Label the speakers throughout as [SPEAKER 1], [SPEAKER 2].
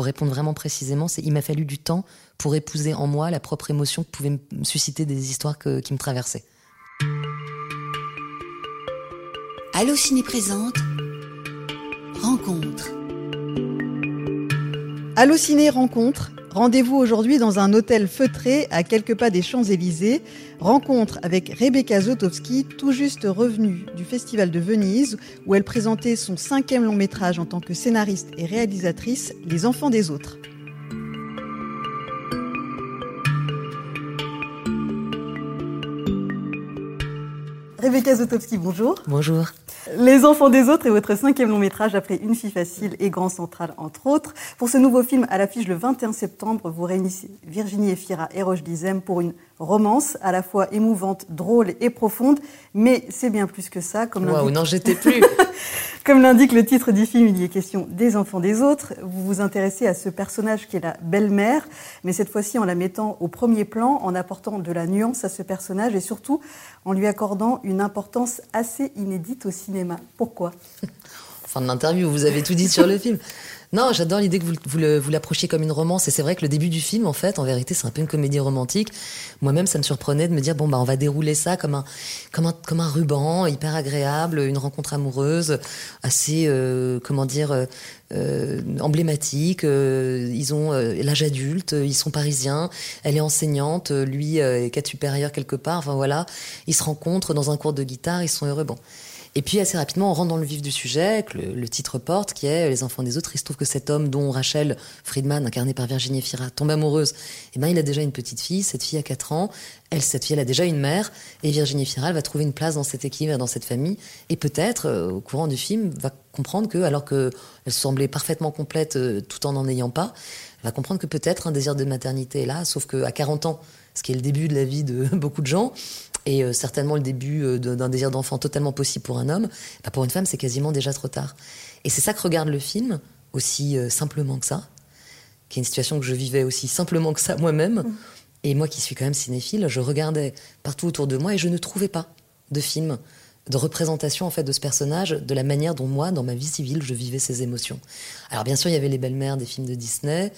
[SPEAKER 1] pour répondre vraiment précisément, c'est il m'a fallu du temps pour épouser en moi la propre émotion que pouvaient me susciter des histoires qui me traversaient.
[SPEAKER 2] Allociné présente Rencontre.
[SPEAKER 3] Allociné rencontre. Rendez-vous aujourd'hui dans un hôtel feutré à quelques pas des Champs-Élysées. Rencontre avec Rebecca Zotowski, tout juste revenue du Festival de Venise, où elle présentait son cinquième long métrage en tant que scénariste et réalisatrice, Les Enfants des Autres. Rebecca Zotowski, bonjour.
[SPEAKER 1] Bonjour.
[SPEAKER 3] Les enfants des autres est votre cinquième long métrage après Une fille facile et Grand Central, entre autres. Pour ce nouveau film, à l'affiche le 21 septembre, vous réunissez Virginie Efira et Roche Dizem pour une romance à la fois émouvante, drôle et profonde. Mais c'est bien plus que ça.
[SPEAKER 1] Comme Waouh, non, j'étais plus.
[SPEAKER 3] comme l'indique le titre du film, il y est question des enfants des autres. Vous vous intéressez à ce personnage qui est la belle-mère, mais cette fois-ci en la mettant au premier plan, en apportant de la nuance à ce personnage et surtout en lui accordant une importance assez inédite au cinéma. Pourquoi?
[SPEAKER 1] Fin de l'interview, vous avez tout dit sur le film. Non, j'adore l'idée que vous, vous l'approchiez comme une romance. Et c'est vrai que le début du film, en fait, en vérité, c'est un peu une comédie romantique. Moi-même, ça me surprenait de me dire, bon, bah, on va dérouler ça comme un, comme un, comme un ruban, hyper agréable, une rencontre amoureuse, assez, euh, comment dire, euh, euh emblématique. Euh, ils ont l'âge adulte, ils sont parisiens. Elle est enseignante, lui est cadre supérieur quelque part. Enfin voilà, ils se rencontrent dans un cours de guitare, ils sont heureux. Bon. Et puis assez rapidement, on rentre dans le vif du sujet, que le, titre porte, qui est Les enfants des autres. Il se trouve que cet homme dont Rachel Friedman, incarnée par Virginie Fira, tombe amoureuse, eh ben, il a déjà une petite fille, cette fille a 4 ans, elle, cette fille, elle a déjà une mère, et Virginie Fira, elle va trouver une place dans cette équipe, dans cette famille, et peut-être, euh, au courant du film, va comprendre que, alors qu'elle semblait parfaitement complète euh, tout en n'en ayant pas, elle va comprendre que peut-être un désir de maternité est là, sauf qu'à 40 ans, ce qui est le début de la vie de beaucoup de gens, et euh, certainement le début euh, d'un désir d'enfant totalement possible pour un homme, bah pour une femme, c'est quasiment déjà trop tard. Et c'est ça que regarde le film, aussi euh, simplement que ça, qui est une situation que je vivais aussi simplement que ça moi-même. Mm. Et moi qui suis quand même cinéphile, je regardais partout autour de moi et je ne trouvais pas de film de représentation en fait de ce personnage de la manière dont moi dans ma vie civile je vivais ces émotions. Alors bien sûr il y avait les belles-mères des films de Disney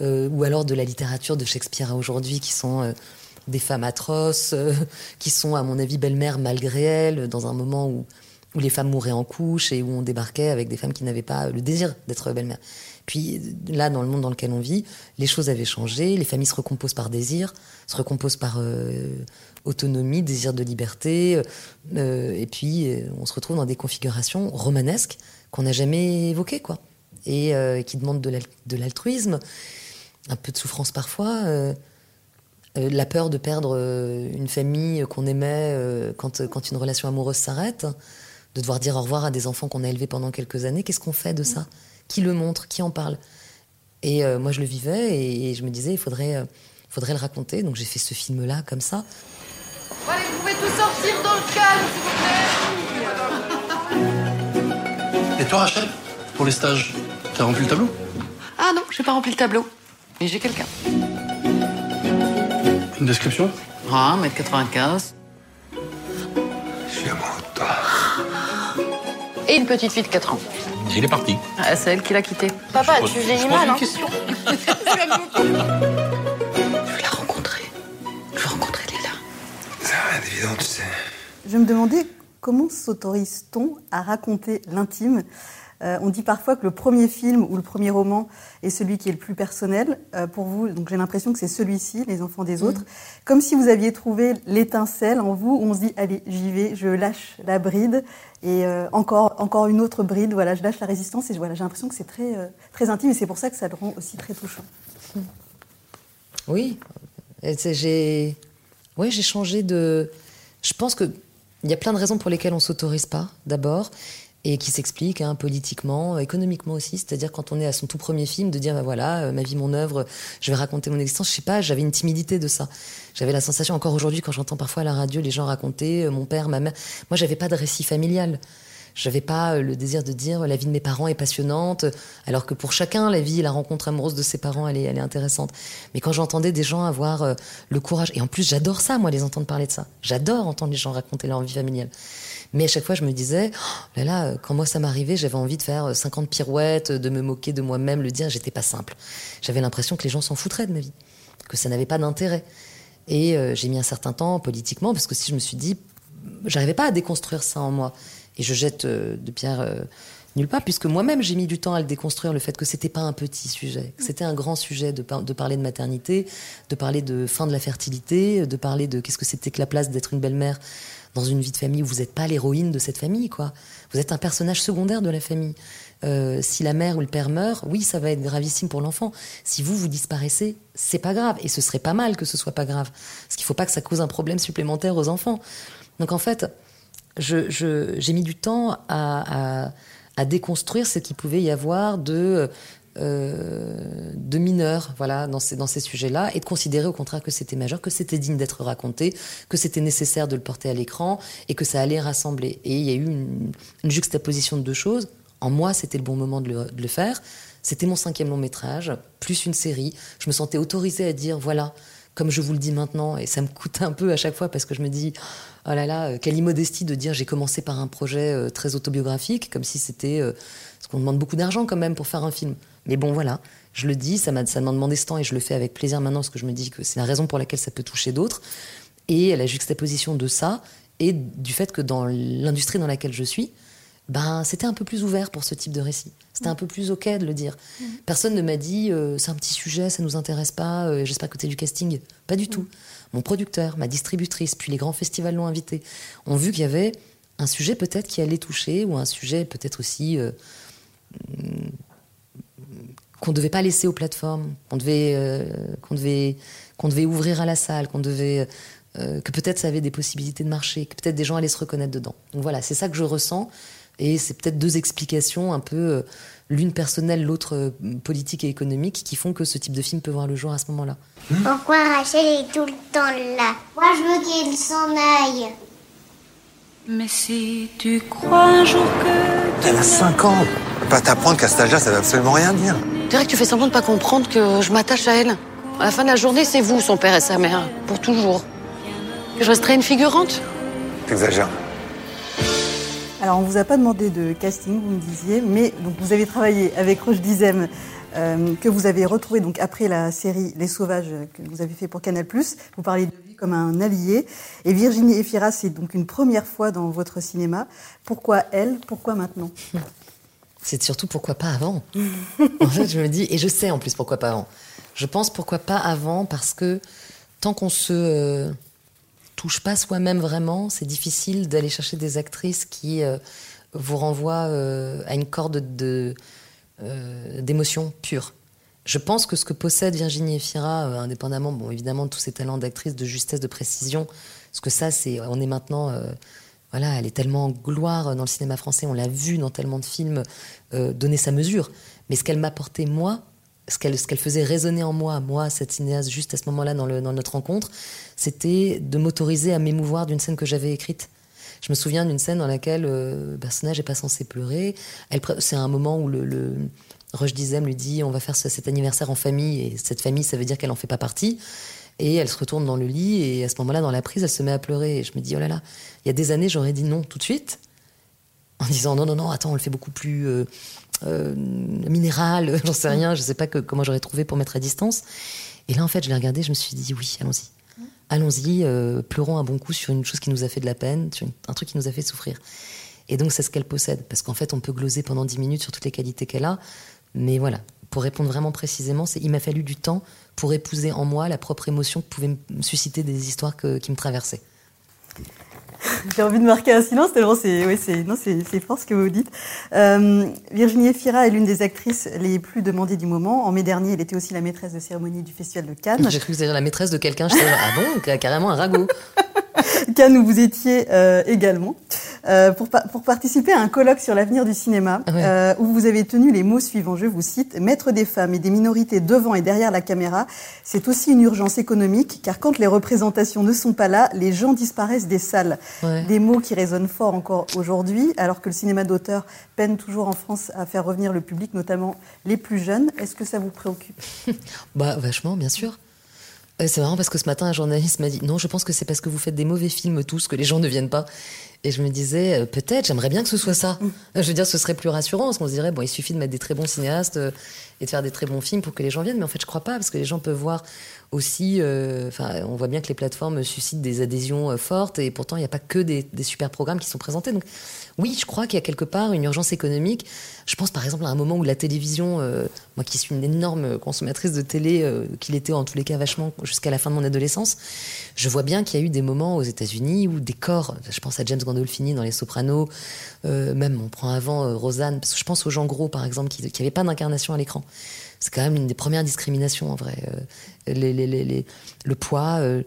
[SPEAKER 1] ou alors de la littérature de Shakespeare à aujourd'hui qui sont des femmes atroces, euh, qui sont, à mon avis, belles-mères malgré elles, dans un moment où, où les femmes mouraient en couche et où on débarquait avec des femmes qui n'avaient pas le désir d'être belles-mères. Puis là, dans le monde dans lequel on vit, les choses avaient changé, les familles se recomposent par désir, se recomposent par euh, autonomie, désir de liberté, euh, et puis on se retrouve dans des configurations romanesques qu'on n'a jamais évoquées, quoi, et qui demandent de l'altruisme, un peu de souffrance parfois. Euh, la peur de perdre euh, une famille qu'on aimait euh, quand, quand une relation amoureuse s'arrête, de devoir dire au revoir à des enfants qu'on a élevés pendant quelques années. Qu'est-ce qu'on fait de ça? Qui le montre? Qui en parle? Et moi, je le vivais et, je me disais, il faudrait, faudrait le raconter. Donc j'ai fait ce film-là comme ça.
[SPEAKER 4] Allez, vous pouvez tous sortir dans le calme,
[SPEAKER 5] s'il vous plaît. Et toi, Rachel, pour les stages, t'as rempli le tableau?
[SPEAKER 4] Ah non, j'ai pas rempli le tableau. Mais j'ai quelqu'un.
[SPEAKER 5] Une description
[SPEAKER 4] Ah, 1m95.
[SPEAKER 5] Je suis amoureux de toi.
[SPEAKER 4] Et une petite fille de 4 ans.
[SPEAKER 5] il est parti.
[SPEAKER 4] Ah, c'est elle qui l'a quitté.
[SPEAKER 6] Papa, tu génies mal, hein
[SPEAKER 4] question. Je veux la rencontrer. Je veux rencontrer Léla.
[SPEAKER 5] C'est rien d'évident, tu sais.
[SPEAKER 3] Je me demandais comment s'autorise-t-on à raconter l'intime euh, on dit parfois que le premier film ou le premier roman est celui qui est le plus personnel. Euh, pour vous, donc j'ai l'impression que c'est celui-ci, Les enfants des autres. Comme si vous aviez trouvé l'étincelle en vous, où on se dit, allez, j'y vais, je lâche la bride, et euh, encore, encore une autre bride, voilà, je lâche la résistance, et voilà, j'ai l'impression que c'est très, très intime, et c'est pour ça que ça le rend aussi très touchant.
[SPEAKER 1] Oui, j'ai changé de... Je pense qu'il y a plein de raisons pour lesquelles on s'autorise pas, d'abord et qui s'explique hein, politiquement, économiquement aussi. C'est-à-dire quand on est à son tout premier film, de dire bah voilà, euh, ma vie, mon œuvre, je vais raconter mon existence. Je sais pas, j'avais une timidité de ça. J'avais la sensation encore aujourd'hui quand j'entends parfois à la radio les gens raconter euh, mon père, ma mère. Moi, j'avais pas de récit familial. J'avais pas euh, le désir de dire la vie de mes parents est passionnante, alors que pour chacun, la vie, la rencontre amoureuse de ses parents, elle est, elle est intéressante. Mais quand j'entendais des gens avoir le courage, et en plus j'adore ça, moi, les entendre parler de ça. J'adore entendre les gens raconter leur vie familiale. Mais à chaque fois, je me disais, oh là là, quand moi ça m'arrivait, j'avais envie de faire 50 pirouettes, de me moquer de moi-même, le dire, j'étais pas simple. J'avais l'impression que les gens s'en foutraient de ma vie, que ça n'avait pas d'intérêt. Et euh, j'ai mis un certain temps politiquement, parce que si je me suis dit, j'arrivais pas à déconstruire ça en moi. Et je jette euh, de pierre euh, nulle part, puisque moi-même j'ai mis du temps à le déconstruire, le fait que c'était pas un petit sujet, que c'était un grand sujet de, de, parler de maternité, de parler de fin de la fertilité, de parler de qu'est-ce que c'était que la place d'être une belle-mère dans une vie de famille où vous n'êtes pas l'héroïne de cette famille, quoi. Vous êtes un personnage secondaire de la famille. Euh, si la mère ou le père meurt, oui, ça va être gravissime pour l'enfant. Si vous, vous disparaissez, c'est pas grave. Et ce serait pas mal que ce soit pas grave. Parce qu'il faut pas que ça cause un problème supplémentaire aux enfants. Donc en fait, j'ai je, mis du temps à, à, à déconstruire ce qu'il pouvait y avoir de euh, de mineurs, voilà, dans ces, dans ces sujets-là, et de considérer au contraire que c'était majeur, que c'était digne d'être raconté, que c'était nécessaire de le porter à l'écran, et que ça allait rassembler. Et il y a eu une, juxtaposition de deux choses. En moi, c'était le bon moment de le, de le faire. C'était mon cinquième long métrage, plus une série. Je me sentais autorisée à dire, voilà, comme je vous le dis maintenant, et ça me coûte un peu à chaque fois parce que je me dis, oh là là, quelle immodestie de dire j'ai commencé par un projet euh, très autobiographique, comme si c'était... Euh, parce qu'on demande beaucoup d'argent quand même pour faire un film. Mais bon, voilà, je le dis, ça m'a demandé ce temps et je le fais avec plaisir maintenant parce que je me dis que c'est la raison pour laquelle ça peut toucher d'autres. Et la juxtaposition de ça et du fait que dans l'industrie dans laquelle je suis, ben, c'était un peu plus ouvert pour ce type de récit. C'était un peu plus OK de le dire. Mm. Personne ne m'a dit euh, c'est un petit sujet, ça nous intéresse pas, euh, j'espère que tu es du casting. Pas du mm. tout. Mon producteur, ma distributrice, puis les grands festivals l'ont invité, ont vu qu'il y avait un sujet peut-être qui allait toucher ou un sujet peut-être aussi euh, qu'on ne devait pas laisser aux plateformes, qu'on devait, euh, qu'on devait, qu'on devait ouvrir à la salle, qu'on devait, euh, que peut-être ça avait des possibilités de marcher, que peut-être des gens allaient se reconnaître dedans. Donc voilà, c'est ça que je ressens. Et c'est peut-être deux explications, un peu euh, l'une personnelle, l'autre politique et économique, qui font que ce type de film peut voir le jour à ce moment-là.
[SPEAKER 6] Pourquoi Rachel est tout le temps là? Moi, je veux qu'il s'en aille.
[SPEAKER 4] Mais si tu crois un jour que...
[SPEAKER 7] Elle a 5 ans Pas t'apprendre qu'à cet âge-là, ça veut absolument rien dire.
[SPEAKER 8] dirais que tu fais semblant de pas comprendre que je m'attache à elle. À la fin de la journée, c'est vous, son père et sa mère, pour toujours. Que je resterai une figurante?
[SPEAKER 7] T'exagères.
[SPEAKER 3] Alors, on vous a pas demandé de casting, vous me disiez, mais donc vous avez travaillé avec Roche Dizem, euh, que vous avez retrouvé donc après la série Les Sauvages que vous avez fait pour Canal+. Vous parlez de lui comme un allié. Et Virginie Efira, c'est donc une première fois dans votre cinéma. Pourquoi elle? Pourquoi maintenant?
[SPEAKER 1] C'est surtout pourquoi pas avant. en fait, je me dis, et je sais en plus pourquoi pas avant. Je pense pourquoi pas avant parce que tant qu'on se euh, touche pas soi-même vraiment, c'est difficile d'aller chercher des actrices qui euh, vous renvoient euh, à une corde de euh, d'émotions pures. Je pense que ce que possède Virginie Efira, indépendamment, bon, évidemment, de tous ses talents d'actrice, de justesse, de précision, parce que ça, c'est, on est maintenant, voilà, elle est tellement en gloire dans le cinéma français, on l'a vu dans tellement de films, donner sa mesure. Mais ce qu'elle m'apportait, moi, ce qu'elle, faisait résonner en moi, moi, cette cinéaste, juste à ce moment-là, dans, dans notre rencontre, c'était de m'autoriser à m'émouvoir d'une scène que j'avais écrite. Je me souviens d'une scène dans laquelle euh, le personnage n'est pas censé pleurer. C'est un moment où le, le Roche Dizem lui dit on va faire ce- cet anniversaire en famille et cette famille ça veut dire qu'elle en fait pas partie. Et elle se retourne dans le lit et à ce moment-là dans la prise elle se met à pleurer et je me dis oh là là il y a des années j'aurais dit non tout de suite en disant non non non attends on le fait beaucoup plus euh, euh, minéral j'en sais rien je sais pas que, comment j'aurais trouvé pour mettre à distance et là en fait je l'ai regardé je me suis dit oui allons-y allons-y, euh, pleurons un bon coup sur une chose qui nous a fait de la peine, sur un truc qui nous a fait souffrir. Et donc c'est ce qu'elle possède, parce qu'en fait on peut gloser pendant 10 minutes sur toutes les qualités qu'elle a, mais voilà, pour répondre vraiment précisément, c'est il m'a fallu du temps pour épouser en moi la propre émotion que pouvaient me susciter des histoires qui me traversaient.
[SPEAKER 3] J'ai envie de marquer un silence, tellement c'est oui, c'est fort ce que vous dites. Euh, Virginie Efira est l'une des actrices les plus demandées du moment. En mai dernier, elle était aussi la maîtresse de cérémonie du Festival de Cannes.
[SPEAKER 1] J'ai cru que c'était la maîtresse de quelqu'un, je disais, ah bon, ca- carrément un ragot.
[SPEAKER 3] Cannes où vous étiez euh, également, euh, pour, pa- pour participer à un colloque sur l'avenir du cinéma,
[SPEAKER 1] Ah
[SPEAKER 3] euh, où vous avez tenu les mots suivants, je vous cite, Mettre des femmes et des minorités devant et derrière la caméra, c'est aussi une urgence économique, car quand les représentations ne sont pas là, les gens disparaissent des salles. Des mots qui résonnent fort encore aujourd'hui, alors que le cinéma d'auteur peine toujours en France à faire revenir le public, notamment les plus jeunes. Est-ce que ça vous préoccupe?
[SPEAKER 1] Bah, vachement, bien sûr. Euh, c'est marrant parce que ce matin, un journaliste m'a dit Non, je pense que c'est parce que vous faites des mauvais films tous que les gens ne viennent pas. Et je me disais, euh, peut-être, j'aimerais bien que ce soit ça. Je veux dire, ce serait plus rassurant, parce qu'on se dirait, bon, il suffit de mettre des très bons cinéastes euh, et de faire des très bons films pour que les gens viennent. Mais en fait, je crois pas, parce que les gens peuvent voir aussi. euh, Enfin, on voit bien que les plateformes suscitent des adhésions euh, fortes, et pourtant, il n'y a pas que des, des super programmes qui sont présentés. Donc, oui, je crois qu'il y a quelque part une urgence économique. Je pense par exemple à un moment où la télévision, euh, moi qui suis une énorme consommatrice de télé, euh, qu'il était en tous les cas vachement jusqu'à la fin de mon adolescence, je vois bien qu'il y a eu des moments aux États-Unis où des corps, je pense à James Gandolfini dans Les Sopranos, euh, même on prend avant Rosanne, parce que je pense aux gens gros par exemple qui n'avaient pas d'incarnation à l'écran. C'est quand même une des premières discriminations en vrai. Euh, le poids, euh,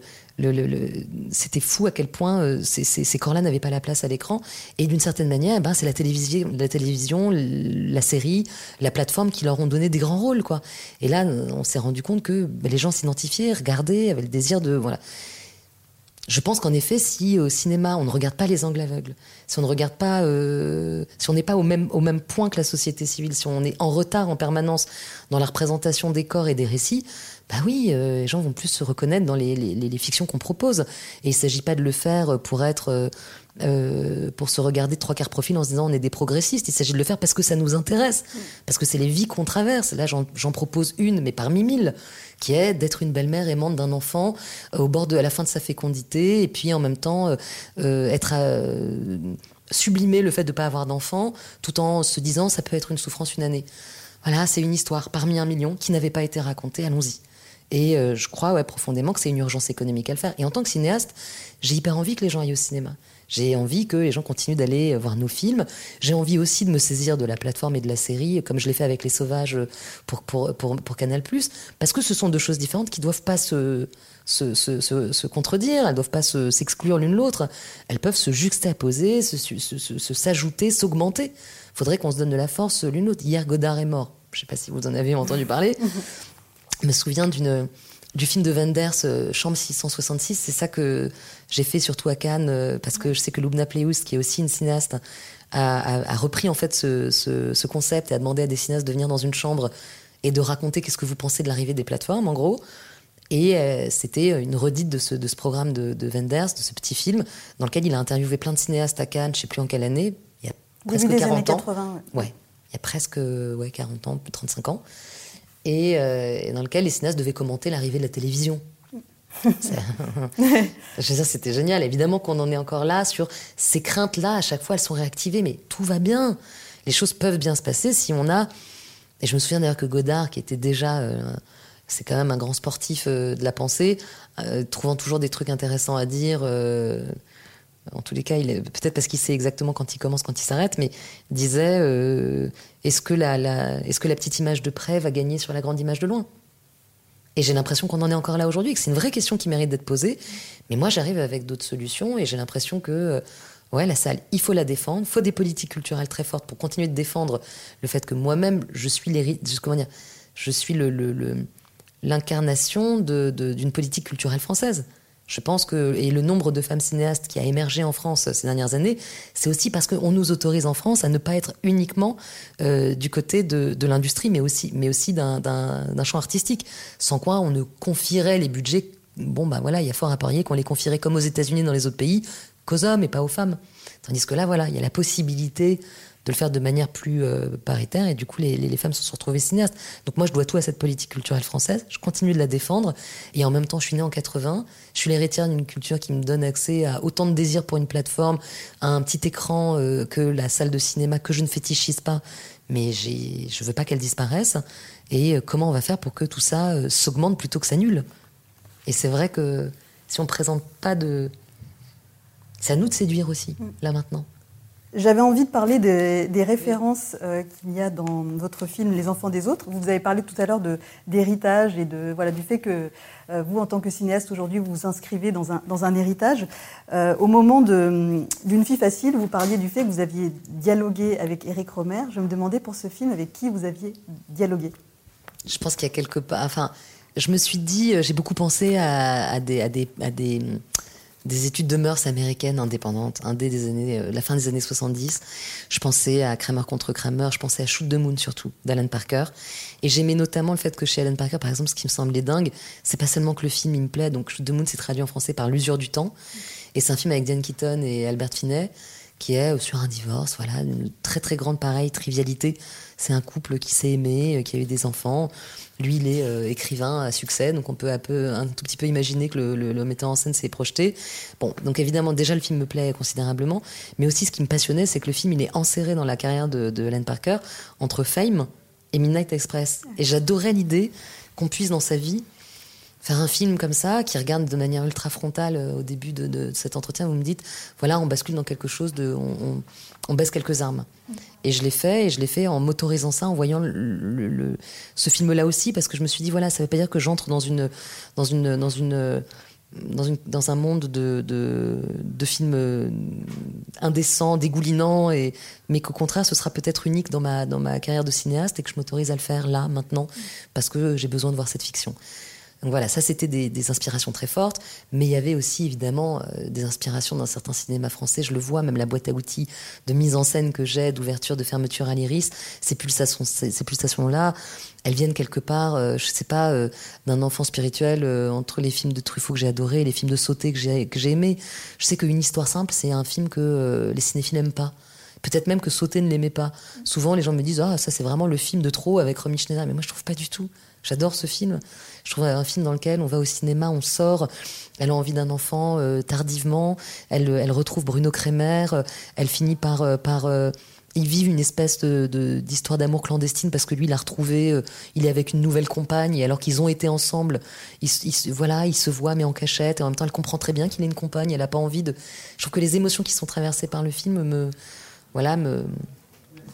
[SPEAKER 1] c'était fou à quel point euh, ces corps-là n'avaient pas la place à l'écran. Et d'une certaine manière, eh ben, c'est la télévision, la télévision, la série, la plateforme qui leur ont donné des grands rôles, quoi. Et là, on s'est rendu compte que ben, les gens s'identifiaient, regardaient, avaient le désir de, voilà. Je pense qu'en effet, si au cinéma on ne regarde pas les angles aveugles, si on ne regarde pas, euh, si on n'est pas au même, au même point que la société civile, si on est en retard en permanence dans la représentation des corps et des récits, bah oui, euh, les gens vont plus se reconnaître dans les, les, les fictions qu'on propose. Et il ne s'agit pas de le faire pour être, euh, euh, pour se regarder de trois quarts profil en se disant on est des progressistes. Il s'agit de le faire parce que ça nous intéresse, parce que c'est les vies qu'on traverse. Là, j'en propose une, mais parmi mille, qui est d'être une belle-mère aimante d'un enfant euh, au bord de à la fin de sa fécondité, et puis en même temps euh, euh, être euh, sublimer le fait de ne pas avoir d'enfant, tout en se disant ça peut être une souffrance une année. Voilà, c'est une histoire parmi un million qui n'avait pas été racontée. Allons-y. Et euh, je crois ouais, profondément que c'est une urgence économique à le faire. Et en tant que cinéaste, j'ai hyper envie que les gens aillent au cinéma. J'ai envie que les gens continuent d'aller voir nos films. J'ai envie aussi de me saisir de la plateforme et de la série, comme je l'ai fait avec Les Sauvages pour, pour, pour, pour Canal+, parce que ce sont deux choses différentes qui doivent pas se, se, se, se, contredire, elles doivent pas se- s'exclure l'une l'autre. Elles peuvent se juxtaposer, se, s'ajouter, s'augmenter. faudrait qu'on se donne de la force l'une l'autre. Hier, Godard est mort. Je sais pas si vous en avez entendu parler. Je me souviens d'une du film de Wenders, euh, Chambre 666. C'est ça que j'ai fait surtout à Cannes, euh, parce que je sais que Lubna Pleus, qui est aussi une cinéaste, a, a- a repris en fait ce, ce- ce concept et a demandé à des cinéastes de venir dans une chambre et de raconter qu'est-ce que vous pensez de l'arrivée des plateformes, en gros. Et euh, c'était une redite de ce, de ce programme de, de Wenders, de ce petit film, dans lequel il a interviewé plein de cinéastes à Cannes, je sais plus en quelle année, il y a presque
[SPEAKER 3] Début des
[SPEAKER 1] 40
[SPEAKER 3] années
[SPEAKER 1] ans.
[SPEAKER 3] 80. ouais.
[SPEAKER 1] Ouais, il y a presque ouais, 40 ans, plus de 35 ans. Et, euh, et dans lequel les cinéastes devaient commenter l'arrivée de la télévision. C'est- Je veux dire, c'était génial. Évidemment qu'on en est encore là sur ces craintes-là. À chaque fois, elles sont réactivées, mais tout va bien. Les choses peuvent bien se passer si on a. Et je me souviens d'ailleurs que Godard, qui était déjà, euh, c'est quand même un grand sportif euh, de la pensée, euh, trouvant toujours des trucs intéressants à dire. En tous les cas, peut-être parce qu'il sait exactement quand il commence, quand il s'arrête, mais disait euh, est-ce que la, petite image de près va gagner sur la grande image de loin? Et j'ai l'impression qu'on en est encore là aujourd'hui, que c'est une vraie question qui mérite d'être posée. Mais moi, j'arrive avec d'autres solutions, et j'ai l'impression que euh, ouais, la salle, il faut la défendre. Il faut des politiques culturelles très fortes pour continuer de défendre le fait que moi-même, je suis je- suis l'incarnation d'une politique culturelle française. Je pense que, et le nombre de femmes cinéastes qui a émergé en France ces dernières années, c'est aussi parce qu'on nous autorise en France à ne pas être uniquement euh, du côté de, l'industrie, mais aussi, mais aussi d'un champ artistique. Sans quoi on ne confierait les budgets, bon bah voilà, il y a fort à parier qu'on les confierait comme aux États-Unis dans les autres pays, qu'aux hommes et pas aux femmes. Tandis que là, voilà, il y a la possibilité de le faire de manière plus euh, paritaire et du coup les, les- les femmes se sont retrouvées cinéastes. Donc moi je dois tout à cette politique culturelle française, je continue de la défendre et en même temps je suis née en 80, je suis l'héritière d'une culture qui me donne accès à autant de désirs pour une plateforme, à un petit écran euh, que la salle de cinéma que je ne fétichise pas, mais je veux pas qu'elle disparaisse et euh, comment on va faire pour que tout ça euh, s'augmente plutôt que s'annule? Et c'est vrai que si on présente pas de... C'est à nous de séduire aussi, là maintenant.
[SPEAKER 3] J'avais envie de parler des, références euh, qu'il y a dans votre film Les enfants des autres. Vous avez parlé tout à l'heure d'héritage et de, voilà, du fait que euh, vous, en tant que cinéaste, aujourd'hui, vous vous inscrivez dans un, héritage. Euh, au moment d'une fille facile, vous parliez du fait que vous aviez dialogué avec Éric Romer. Je me demandais pour ce film avec qui vous aviez dialogué?
[SPEAKER 1] Je pense qu'il y a quelque part. Enfin, je me suis dit, j'ai beaucoup pensé à des, à des, à des, des études de mœurs américaines indépendantes, un des années, euh, la fin des années 70. Je pensais à Kramer contre Kramer, je pensais à Shoot the Moon surtout, d'Alan Parker. Et j'aimais notamment le fait que chez Alan Parker, par exemple, ce qui me semblait dingue, c'est pas seulement que le film il me plaît, donc Shoot the Moon c'est traduit en français par L'usure du temps. Et c'est un film avec Diane Keaton et Albert Finney qui est sur un divorce, voilà, une très très grande pareille trivialité. C'est un couple qui s'est aimé, euh, qui a eu des enfants. Lui, il est euh, écrivain à succès, donc on peut un, tout petit peu imaginer que le, le, metteur en scène s'est projeté. Bon, donc évidemment, déjà le film me plaît considérablement, mais aussi ce qui me passionnait, c'est que le film il est enserré dans la carrière de, de Alan Parker entre Fame et Midnight Express. Et j'adorais l'idée qu'on puisse dans sa vie faire un film comme ça, qui regarde de manière ultra frontale euh, au début de, cet entretien, vous me dites, voilà, on bascule dans quelque chose de, on, baisse quelques armes. Et je l'ai fait, et je l'ai fait en m'autorisant ça, en voyant le, ce film-là aussi, parce que je me suis dit, voilà, ça veut pas dire que j'entre dans une, dans une, dans une, dans, une, dans un monde de, de, de, films indécents, dégoulinants, et, mais qu'au contraire, ce sera peut-être unique dans ma, dans ma carrière de cinéaste et que je m'autorise à le faire là, maintenant, parce que j'ai besoin de voir cette fiction. Donc voilà, ça c'était des, inspirations très fortes, mais il y avait aussi évidemment euh, des inspirations dans certains cinémas français. Je le vois, même la boîte à outils de mise en scène que j'ai, d'ouverture, de fermeture à l'iris, ces pulsations, ces, pulsations-là, elles viennent quelque part, euh, je sais pas, euh, d'un enfant spirituel entre les films de Truffaut que j'ai adoré et les films de Sauté que j'ai j'ai aimé. Je sais qu'une histoire simple, c'est un film que les cinéphiles n'aiment pas. Peut-être même que Sauter ne l'aimait pas. Souvent, les gens me disent Ah, ça, c'est vraiment le film de trop avec Romy Schneider. Mais moi, je trouve pas du tout. J'adore ce film. Je trouve un film dans lequel on va au cinéma, on sort, elle a envie d'un enfant euh, tardivement, elle, elle retrouve Bruno Kremer, euh, elle finit par... Euh, par ils vivent une espèce de, d'histoire d'amour clandestine parce que lui, il a retrouvé, il est avec une nouvelle compagne et alors qu'ils ont été ensemble, ils, voilà, ils se voient mais en cachette et en même temps, elle comprend très bien qu'il est une compagne, elle n'a pas envie de. Je trouve que les émotions qui sont traversées par le film me, voilà, me,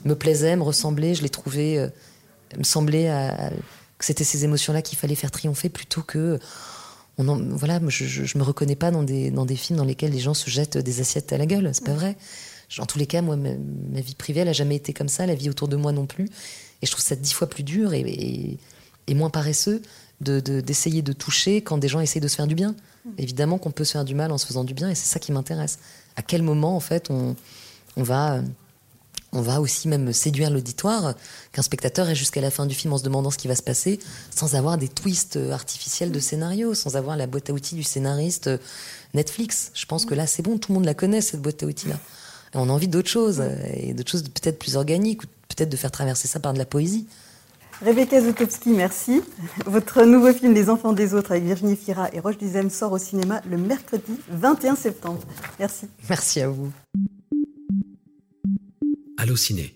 [SPEAKER 1] me plaisaient, me ressemblaient, je les trouvais, me semblaient à que c'était ces émotions-là qu'il fallait faire triompher plutôt que. On voilà, je, je, me reconnais pas dans des, dans des films dans lesquels les gens se jettent des assiettes à la gueule. C'est pas vrai. En tous les cas, moi, ma, vie privée, elle a jamais été comme ça. La vie autour de moi non plus. Et je trouve ça dix fois plus dur et, et, moins paresseux d'essayer de, de, toucher quand des gens essayent de se faire du bien. Évidemment qu'on peut se faire du mal en se faisant du bien et c'est ça qui m'intéresse. À quel moment, en fait, on, on va on va aussi même séduire l'auditoire, qu'un spectateur est jusqu'à la fin du film en se demandant ce qui va se passer, sans avoir des twists artificiels de scénario, sans avoir la boîte à outils du scénariste Netflix. Je pense que là, c'est bon, tout le monde la connaît, cette boîte à outils-là. Et on a envie d'autre chose, et d'autres choses peut-être plus organiques, peut-être de faire traverser ça par de la poésie.
[SPEAKER 3] Rebecca Zutowski, merci. Votre nouveau film Les enfants des autres avec Virginie Fira et Roche Dizem sort au cinéma le mercredi 21 septembre. Merci.
[SPEAKER 1] Merci à vous.
[SPEAKER 9] Allociné.